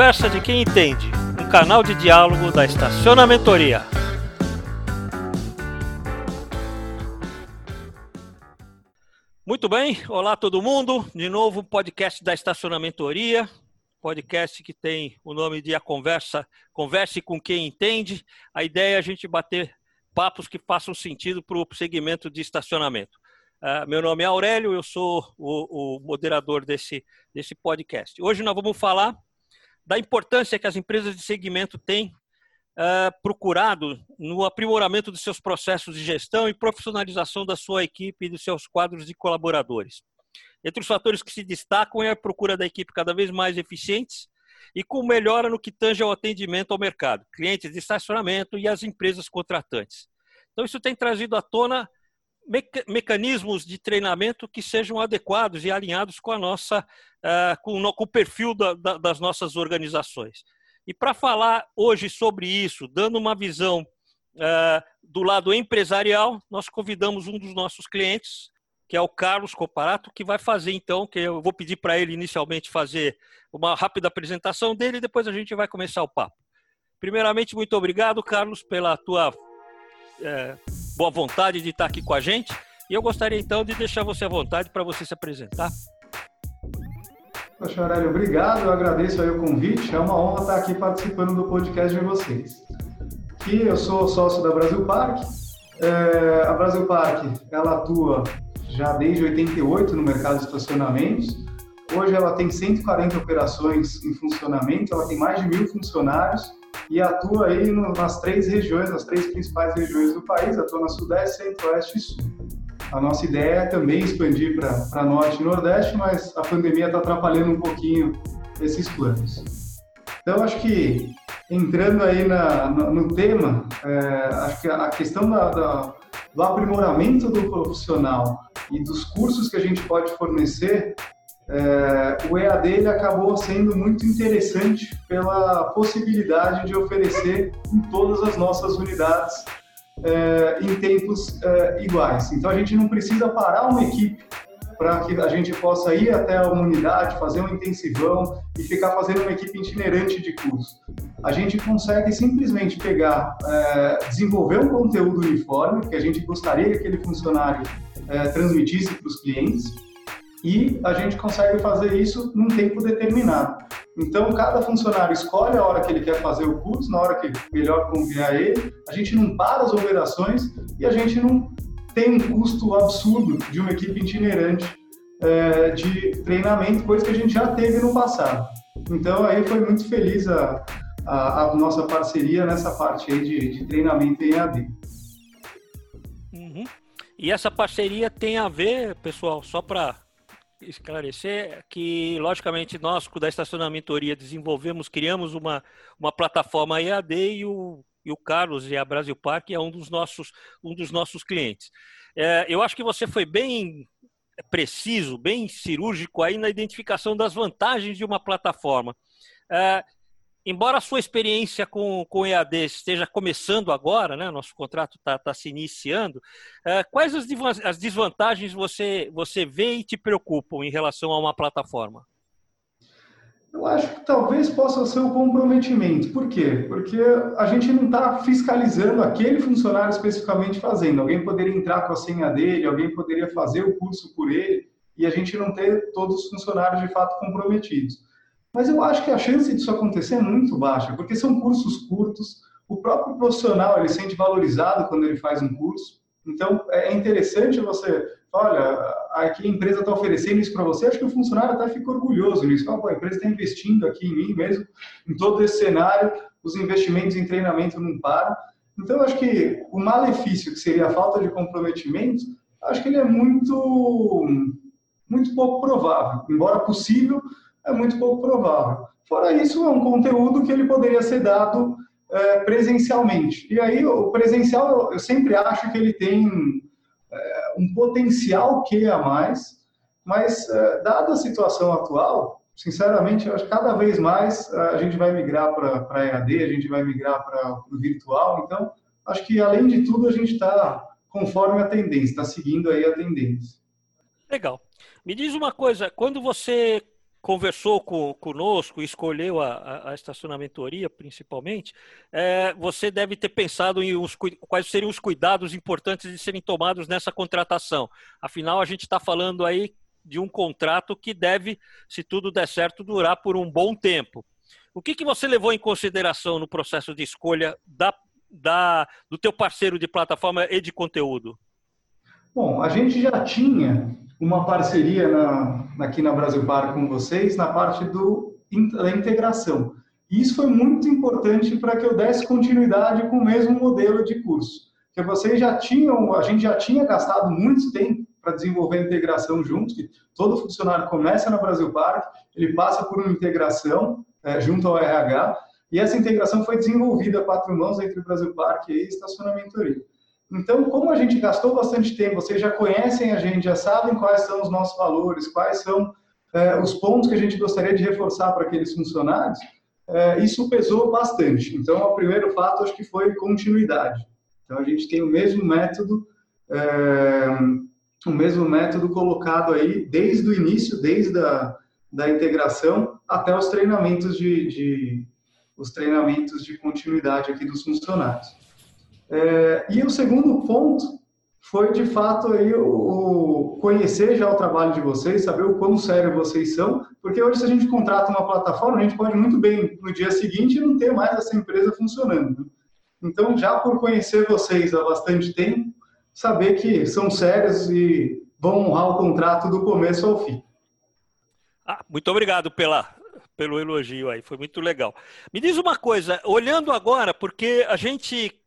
conversa de quem entende, um canal de diálogo da Estacionamentoria. Muito bem, olá todo mundo. De novo, podcast da Estacionamentoria, podcast que tem o nome de A Conversa, Converse com quem entende. A ideia é a gente bater papos que façam sentido para o segmento de estacionamento. Uh, meu nome é Aurélio, eu sou o, o, moderador desse, desse podcast. Hoje nós vamos falar da importância que as empresas de segmento têm uh, procurado no aprimoramento dos seus processos de gestão e profissionalização da sua equipe e dos seus quadros de colaboradores. Entre os fatores que se destacam é a procura da equipe cada vez mais eficientes e com melhora no que tange ao atendimento ao mercado, clientes de estacionamento e as empresas contratantes. Então, isso tem trazido à tona mecanismos de treinamento que sejam adequados e alinhados com a nossa, uh, com, o, com, o perfil da, da, das nossas organizações. E para falar hoje sobre isso, dando uma visão uh, do lado empresarial, nós convidamos um dos nossos clientes, que é o Carlos Comparato, que vai fazer então, que eu vou pedir para ele inicialmente fazer uma rápida apresentação dele e depois a gente vai começar o papo. Primeiramente, muito obrigado, Carlos, pela tua é, boa vontade de estar aqui com a gente. E eu gostaria então de deixar você à vontade para você se apresentar. Poxa, Aurélio, obrigado. Eu agradeço o convite. É uma honra estar aqui participando do podcast de vocês. E eu sou sócio da Brasil Park. É, a Brasil Park ela atua já desde 88 no mercado de estacionamentos. Hoje ela tem 140 operações em funcionamento, ela tem mais de mil funcionários e atua aí no, nas três regiões, nas três principais regiões do país, atua na Sudeste, Centro-Oeste e Sul. A nossa ideia é também expandir para Norte e Nordeste, mas a pandemia está atrapalhando um pouquinho esses planos. Então, acho que entrando aí na, no, no tema, é, acho que a questão da, da, do aprimoramento do profissional e dos cursos que a gente pode fornecer é, o EAD ele acabou sendo muito interessante pela possibilidade de oferecer em todas as nossas unidades é, em tempos é, iguais. Então a gente não precisa parar uma equipe para que a gente possa ir até uma unidade, fazer um intensivão e ficar fazendo uma equipe itinerante de curso. A gente consegue simplesmente pegar, é, desenvolver um conteúdo uniforme que a gente gostaria que aquele funcionário é, transmitisse para os clientes e a gente consegue fazer isso num tempo determinado. Então, cada funcionário escolhe a hora que ele quer fazer o curso, na hora que melhor convier a ele, a gente não para as operações e a gente não tem um custo absurdo de uma equipe itinerante é, de treinamento, coisa que a gente já teve no passado. Então, aí foi muito feliz a, a, a nossa parceria nessa parte aí de, de treinamento em AD. Uhum. E essa parceria tem a ver, pessoal, só para esclarecer que, logicamente, nós, da Estacionamentoria, desenvolvemos, criamos uma, uma plataforma EAD e o, e o Carlos e a Brasil Park é um dos nossos, um dos nossos clientes. É, eu acho que você foi bem preciso, bem cirúrgico aí na identificação das vantagens de uma plataforma. É, embora a sua experiência com, com EAD esteja começando agora, né, nosso contrato está tá se iniciando, é, quais as, as desvantagens você, você vê e te preocupam em relação a uma plataforma? Eu acho que talvez possa ser o comprometimento. Por quê? Porque a gente não está fiscalizando aquele funcionário especificamente fazendo. Alguém poderia entrar com a senha dele, alguém poderia fazer o curso por ele, e a gente não ter todos os funcionários de fato comprometidos. Mas eu acho que a chance disso acontecer é muito baixa, porque são cursos curtos, o próprio profissional ele sente valorizado quando ele faz um curso. Então é interessante você, olha, aqui a empresa está oferecendo isso para você, acho que o funcionário até fica orgulhoso nisso. Fala, a empresa está investindo aqui em mim mesmo, em todo esse cenário, os investimentos em treinamento não param. Então acho que o malefício que seria a falta de comprometimento, acho que ele é muito muito pouco provável, embora possível, é muito pouco provável. Fora isso, é um conteúdo que ele poderia ser dado é, presencialmente. E aí, o presencial, eu sempre acho que ele tem é, um potencial que a mais, mas, é, dada a situação atual, sinceramente, eu acho que cada vez mais é, a gente vai migrar para EAD, a gente vai migrar para o virtual. Então, acho que, além de tudo, a gente está conforme a tendência, está seguindo aí a tendência. Legal. Me diz uma coisa, quando você conversou com, conosco, escolheu a, a, estacionamentoria principalmente, é, você deve ter pensado em os, quais seriam os cuidados importantes de serem tomados nessa contratação. Afinal, a gente está falando aí de um contrato que deve, se tudo der certo, durar por um bom tempo. O que, que você levou em consideração no processo de escolha da, da, do teu parceiro de plataforma e de conteúdo? Bom, a gente já tinha uma parceria na, aqui na Brasil Bar com vocês na parte do, da integração. E isso foi muito importante para que eu desse continuidade com o mesmo modelo de curso. Que vocês já tinham, a gente já tinha gastado muito tempo para desenvolver a integração juntos, que todo funcionário começa na Brasil Park, ele passa por uma integração é, junto ao RH, e essa integração foi desenvolvida a quatro mãos entre o Brasil Park e Estacionamentoria. Então, como a gente gastou bastante tempo, vocês já conhecem a gente, já sabem quais são os nossos valores, quais são é, os pontos que a gente gostaria de reforçar para aqueles funcionários, é, isso pesou bastante. Então, o primeiro fato acho que foi continuidade. Então, a gente tem o mesmo método, é, o mesmo método colocado aí desde o início, desde a da integração até os treinamentos de, de os treinamentos de continuidade aqui dos funcionários. É, e o segundo ponto foi, de fato, aí, o, o, conhecer já o trabalho de vocês, saber o quão sério vocês são, porque hoje, se a gente contrata uma plataforma, a gente pode muito bem, no dia seguinte, não ter mais essa empresa funcionando. Então, já por conhecer vocês há bastante tempo, saber que são sérios e vão honrar o contrato do começo ao fim. Ah, muito obrigado pela, pelo elogio aí, foi muito legal. Me diz uma coisa, olhando agora, porque a gente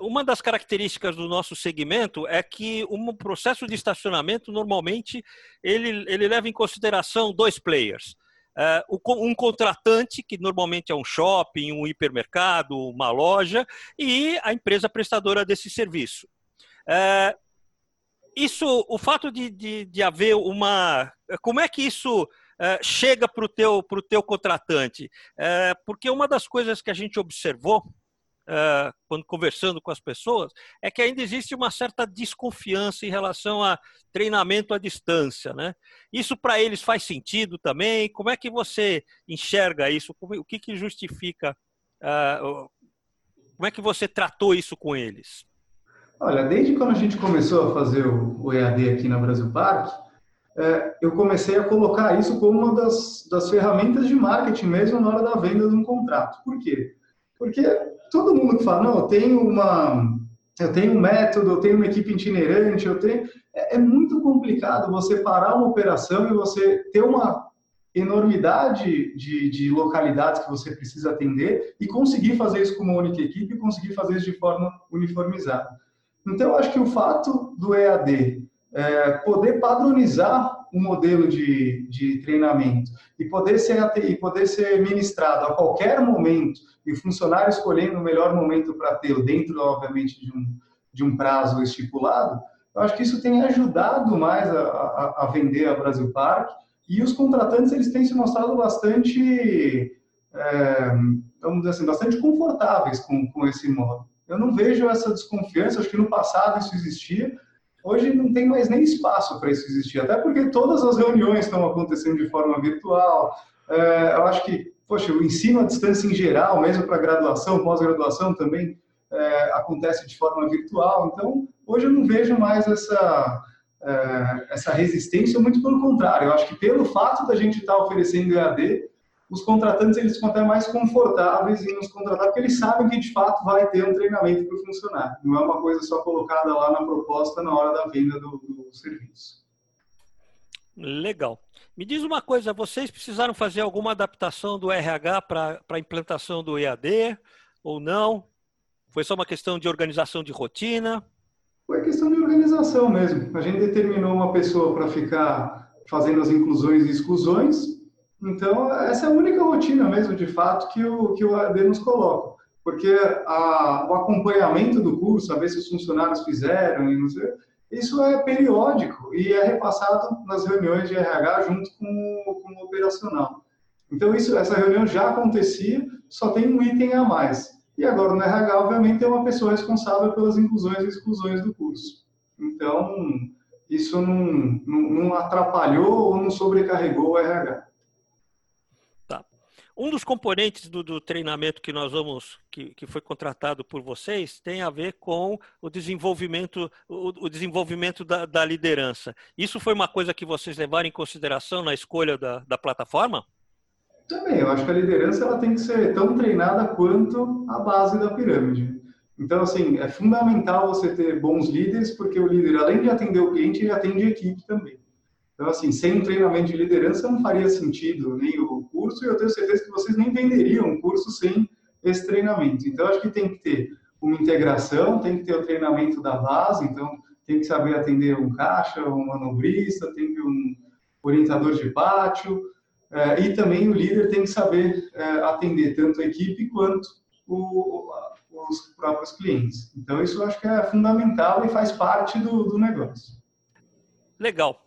uma das características do nosso segmento é que um processo de estacionamento normalmente ele, ele leva em consideração dois players. É, um contratante, que normalmente é um shopping, um hipermercado, uma loja, e a empresa prestadora desse serviço. É, isso, o fato de, de, de haver uma. Como é que isso chega para o teu, teu contratante? porque uma das coisas que a gente observou uh, quando conversando com as pessoas, é que ainda existe uma certa desconfiança em relação a treinamento à distância, né? Isso para eles faz sentido também? Como é que você enxerga isso? O que, que justifica? Uh, como é que você tratou isso com eles? Olha, desde quando a gente começou a fazer o EAD aqui na Brasil Park, é, eu comecei a colocar isso como uma das, das ferramentas de marketing mesmo na hora da venda de um contrato. Por quê? Porque todo mundo que fala, não, eu tenho uma, eu tenho um método, eu tenho uma equipe itinerante, eu tenho, é, é muito complicado você parar uma operação e você ter uma enormidade de, de, localidades que você precisa atender e conseguir fazer isso com uma única equipe e conseguir fazer isso de forma uniformizada. Então, eu acho que o fato do EAD é, poder padronizar um modelo de, de treinamento e poder, ser, e poder ser ministrado a qualquer momento e o funcionário escolhendo o melhor momento para tê-lo, dentro, obviamente, de um, de um prazo estipulado, eu acho que isso tem ajudado mais a, a, a vender a Brasil Park e os contratantes eles têm se mostrado bastante, é, vamos dizer assim, bastante confortáveis com, com esse modo. Eu não vejo essa desconfiança, acho que no passado isso existia, Hoje não tem mais nem espaço para isso existir, até porque todas as reuniões estão acontecendo de forma virtual. É, eu acho que, poxa, o ensino à distância em geral, mesmo para graduação, pós-graduação também é, acontece de forma virtual. Então, hoje eu não vejo mais essa, é, essa resistência, muito pelo contrário. Eu acho que pelo fato da gente estar tá oferecendo EAD, os contratantes eles ficam até mais confortáveis em nos contratar, porque eles sabem que de fato vai ter um treinamento para o funcionário. Não é uma coisa só colocada lá na proposta na hora da venda do, do serviço. Legal. Me diz uma coisa, vocês precisaram fazer alguma adaptação do RH para a implantação do EAD ou não? Foi só uma questão de organização de rotina? Foi questão de organização mesmo. A gente determinou uma pessoa para ficar fazendo as inclusões e exclusões então, essa é a única rotina mesmo, de fato, que o, que o AD nos coloca. Porque a, o acompanhamento do curso, saber se os funcionários fizeram, isso é periódico e é repassado nas reuniões de RH junto com, com o operacional. Então, isso, essa reunião já acontecia, só tem um item a mais. E agora no RH, obviamente, tem uma pessoa responsável pelas inclusões e exclusões do curso. Então, isso não, não, não atrapalhou ou não sobrecarregou o RH. Um dos componentes do, do, treinamento que nós vamos, que, que foi contratado por vocês, tem a ver com o desenvolvimento, o, o desenvolvimento da, da, liderança. Isso foi uma coisa que vocês levaram em consideração na escolha da, da plataforma? Também, eu acho que a liderança ela tem que ser tão treinada quanto a base da pirâmide. Então, assim, é fundamental você ter bons líderes, porque o líder, além de atender o cliente, ele atende a equipe também. Então, assim, sem um treinamento de liderança não faria sentido nem o curso, e eu tenho certeza que vocês nem venderiam um curso sem esse treinamento. Então, acho que tem que ter uma integração, tem que ter o treinamento da base, então tem que saber atender um caixa, um manobrista, tem que ter um orientador de pátio, eh, e também o líder tem que saber eh, atender tanto a equipe quanto o, os próprios clientes. Então, isso eu acho que é fundamental e faz parte do, do negócio. Legal.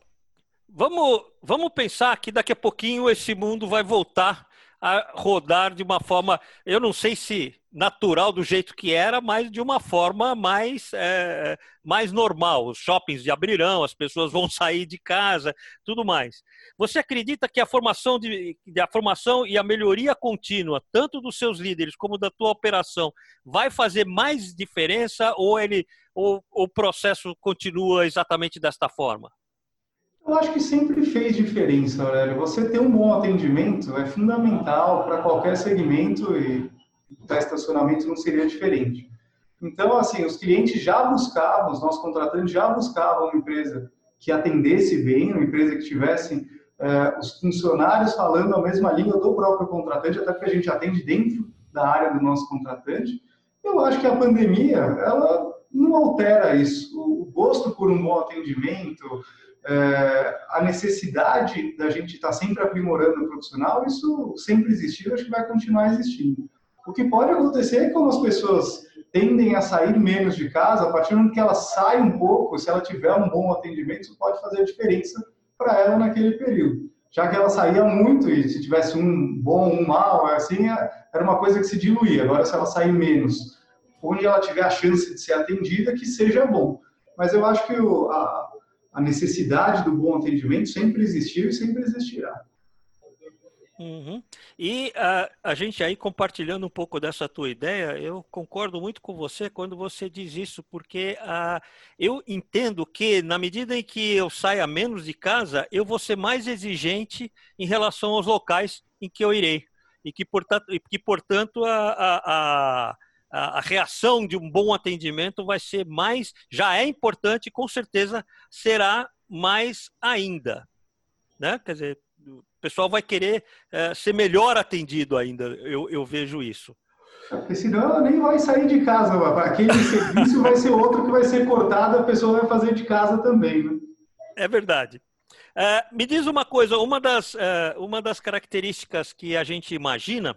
Vamos, vamos pensar que daqui a pouquinho esse mundo vai voltar a rodar de uma forma, eu não sei se natural do jeito que era, mas de uma forma mais, é, mais normal. Os shoppings abrirão, as pessoas vão sair de casa, tudo mais. Você acredita que a formação, de, a formação e a melhoria contínua, tanto dos seus líderes como da tua operação, vai fazer mais diferença ou ele ou, ou o processo continua exatamente desta forma? Eu acho que sempre fez diferença, Aurélio. Você ter um bom atendimento é fundamental para qualquer segmento e para estacionamento não seria diferente. Então, assim, os clientes já buscavam, os nossos contratantes já buscavam uma empresa que atendesse bem, uma empresa que tivesse eh, os funcionários falando a mesma língua do próprio contratante, até porque a gente atende dentro da área do nosso contratante. Eu acho que a pandemia, ela não altera isso. O gosto por um bom atendimento, é, a necessidade da gente estar tá sempre aprimorando o profissional, isso sempre existiu, acho que vai continuar existindo. O que pode acontecer é como as pessoas tendem a sair menos de casa, a partir do momento que ela sai um pouco, se ela tiver um bom atendimento, isso pode fazer a diferença para ela naquele período. Já que ela saía muito e se tivesse um bom, um mal, assim, era uma coisa que se diluía. Agora, se ela sair menos, onde ela tiver a chance de ser atendida, que seja bom. Mas eu acho que o, a, a necessidade do bom atendimento sempre existiu e sempre existirá. Uhum. E uh, a gente aí compartilhando um pouco dessa tua ideia, eu concordo muito com você quando você diz isso, porque uh, eu entendo que na medida em que eu saia menos de casa, eu vou ser mais exigente em relação aos locais em que eu irei. E que, portanto, que, portanto a, a, a a, reação de um bom atendimento vai ser mais, já é importante, com certeza será mais ainda. Né? Quer dizer, o pessoal vai querer é, ser melhor atendido ainda, eu, eu vejo isso. Porque senão ela nem vai sair de casa. Aquele serviço vai ser outro que vai ser cortado, a pessoa vai fazer de casa também. Né? É verdade. É, me diz uma coisa, uma das, é, uma das características que a gente imagina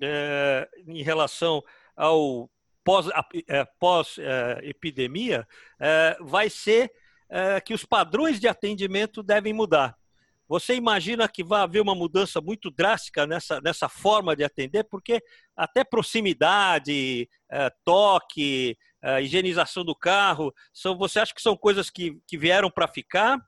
é, em relação ao pós-epidemia, pós, é, é, vai ser é, que os padrões de atendimento devem mudar. Você imagina que vai haver uma mudança muito drástica nessa, nessa forma de atender, porque até proximidade, toque, higienização do carro, são, você acha que são coisas que, que vieram para ficar?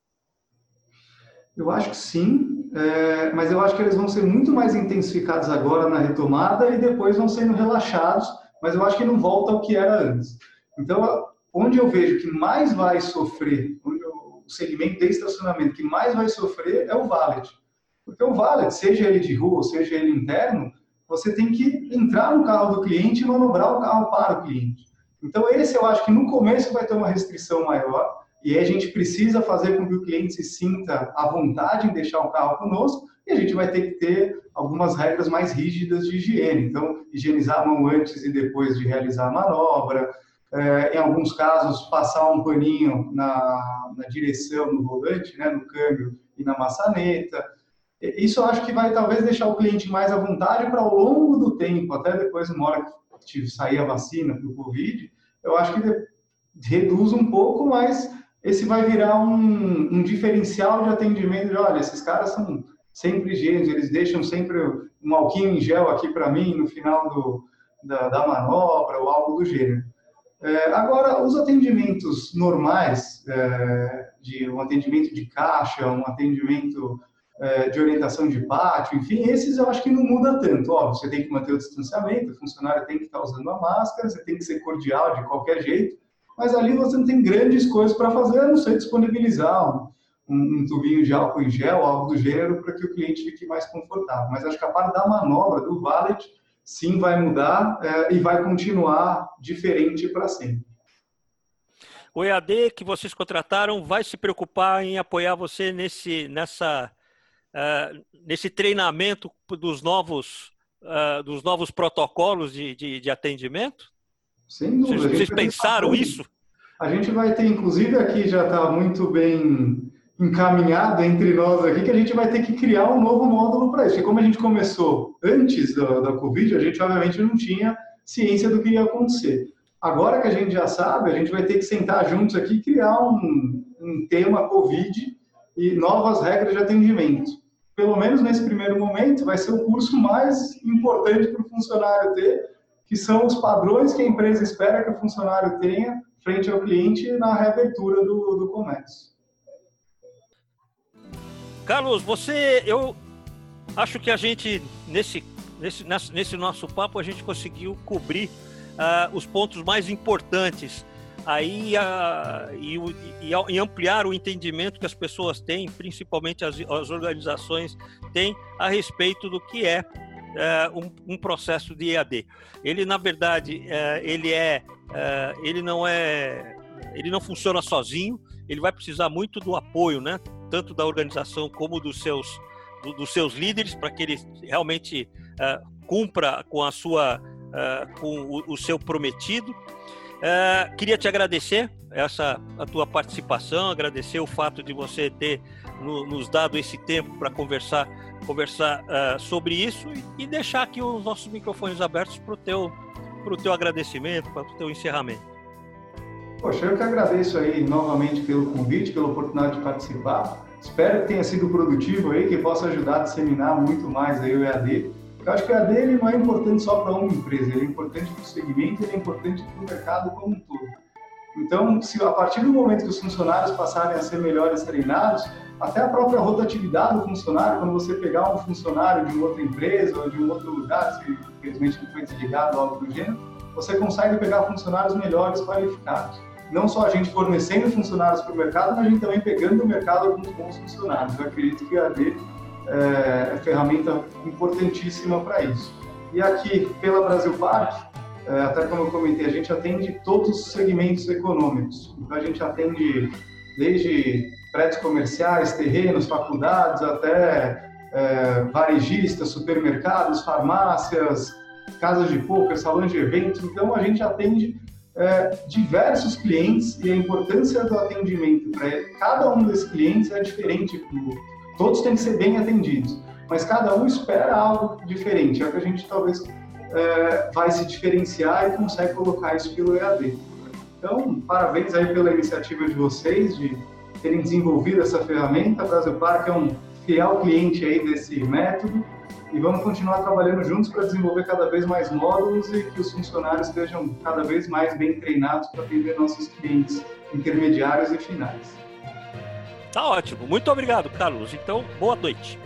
Eu acho que sim, é, mas eu acho que eles vão ser muito mais intensificados agora na retomada e depois vão sendo relaxados mas eu acho que não volta ao que era antes. Então, onde eu vejo que mais vai sofrer, onde o segmento de estacionamento que mais vai sofrer é o valet. Porque o valet, seja ele de rua, seja ele interno, você tem que entrar no carro do cliente e manobrar o carro para o cliente. Então, esse eu acho que no começo vai ter uma restrição maior, e a gente precisa fazer com que o cliente se sinta à vontade em deixar o carro conosco, e a gente vai ter que ter algumas regras mais rígidas de higiene. Então, higienizar a mão antes e depois de realizar a manobra. É, em alguns casos, passar um paninho na, na direção, no volante, né, no câmbio e na maçaneta. Isso eu acho que vai talvez deixar o cliente mais à vontade para ao longo do tempo, até depois, uma hora que sair a vacina para o Covid, eu acho que reduz um pouco, mas esse vai virar um, um diferencial de atendimento. De, olha, esses caras são sempre higiênicos, eles deixam sempre um alquinho em gel aqui para mim no final do, da, da, manobra ou algo do gênero. É, agora, os atendimentos normais, é, de um atendimento de caixa, um atendimento é, de orientação de pátio, enfim, esses eu acho que não muda tanto. Óbvio, você tem que manter o distanciamento, o funcionário tem que estar usando a máscara, você tem que ser cordial de qualquer jeito, mas ali você não tem grandes coisas para fazer, a não ser disponibilizar um, um, tubinho de álcool em gel, algo do gênero, para que o cliente fique mais confortável. Mas acho que a parte da manobra, do valet, sim vai mudar é, e vai continuar diferente para sempre. O EAD que vocês contrataram vai se preocupar em apoiar você nesse, nessa uh, nesse treinamento dos novos, uh, dos novos protocolos de, de, de atendimento? Sem dúvida. Vocês, vocês pensaram isso? A gente vai ter, inclusive aqui já está muito bem encaminhado entre nós aqui, que a gente vai ter que criar um novo módulo para isso. Porque como a gente começou antes da, da Covid, a gente obviamente não tinha ciência do que ia acontecer. Agora que a gente já sabe, a gente vai ter que sentar juntos aqui e criar um, um tema Covid e novas regras de atendimento. Pelo menos nesse primeiro momento, vai ser o curso mais importante para o funcionário ter, que são os padrões que a empresa espera que o funcionário tenha frente ao cliente na reabertura do, do comércio. Carlos, você, eu acho que a gente nesse, nesse, nesse nosso papo a gente conseguiu cobrir uh, os pontos mais importantes aí uh, e, e, e, ampliar o entendimento que as pessoas têm, principalmente as, as organizações têm a respeito do que é uh, um, um, processo de EAD. Ele na verdade uh, ele é ele não é ele não funciona sozinho. Ele vai precisar muito do apoio, né? Tanto da organização como dos seus do, dos seus líderes para que ele realmente cumpra com a sua com o, o seu prometido. Queria te agradecer essa a tua participação, agradecer o fato de você ter no, nos dado esse tempo para conversar conversar uh, sobre isso e, e, deixar aqui os nossos microfones abertos para o teu o teu agradecimento, para o teu encerramento. Poxa, eu que agradeço aí novamente pelo convite, pela oportunidade de participar. Espero que tenha sido produtivo aí, que possa ajudar a disseminar muito mais aí o EAD eu acho que a dele não é importante só para uma empresa, ele é importante para o segmento, ele é importante para o mercado como um todo. Então, se a partir do momento que os funcionários passarem a ser melhores treinados, até a própria rotatividade do funcionário, quando você pegar um funcionário de outra empresa ou de um outro lugar, se infelizmente não foi desligado algo do gênero, você consegue pegar funcionários melhores qualificados. Não só a gente fornecendo funcionários para o mercado, mas a gente também pegando no mercado alguns bons funcionários. Eu acredito que a AD é, é ferramenta importantíssima para isso. E aqui, pela Brasil Park, é, até como eu comentei, a gente atende todos os segmentos econômicos. Então, a gente atende desde prédios comerciais, terrenos, faculdades, até é, varejistas, supermercados, farmácias, casas de poker, salões de eventos. Então, a gente atende é, diversos clientes e a importância do atendimento para cada um desses clientes é diferente Todos têm que ser bem atendidos, mas cada um espera algo diferente. É o que a gente talvez é, vai se diferenciar e consegue colocar isso pelo EAD. Então, parabéns aí pela iniciativa de vocês de terem desenvolvido essa ferramenta. A Brasil Park é um fiel cliente aí desse método e vamos continuar trabalhando juntos para desenvolver cada vez mais módulos e que os funcionários estejam cada vez mais bem treinados para atender nossos clientes intermediários e finais. Tá ótimo. Muito obrigado, Carlos. Então, boa noite.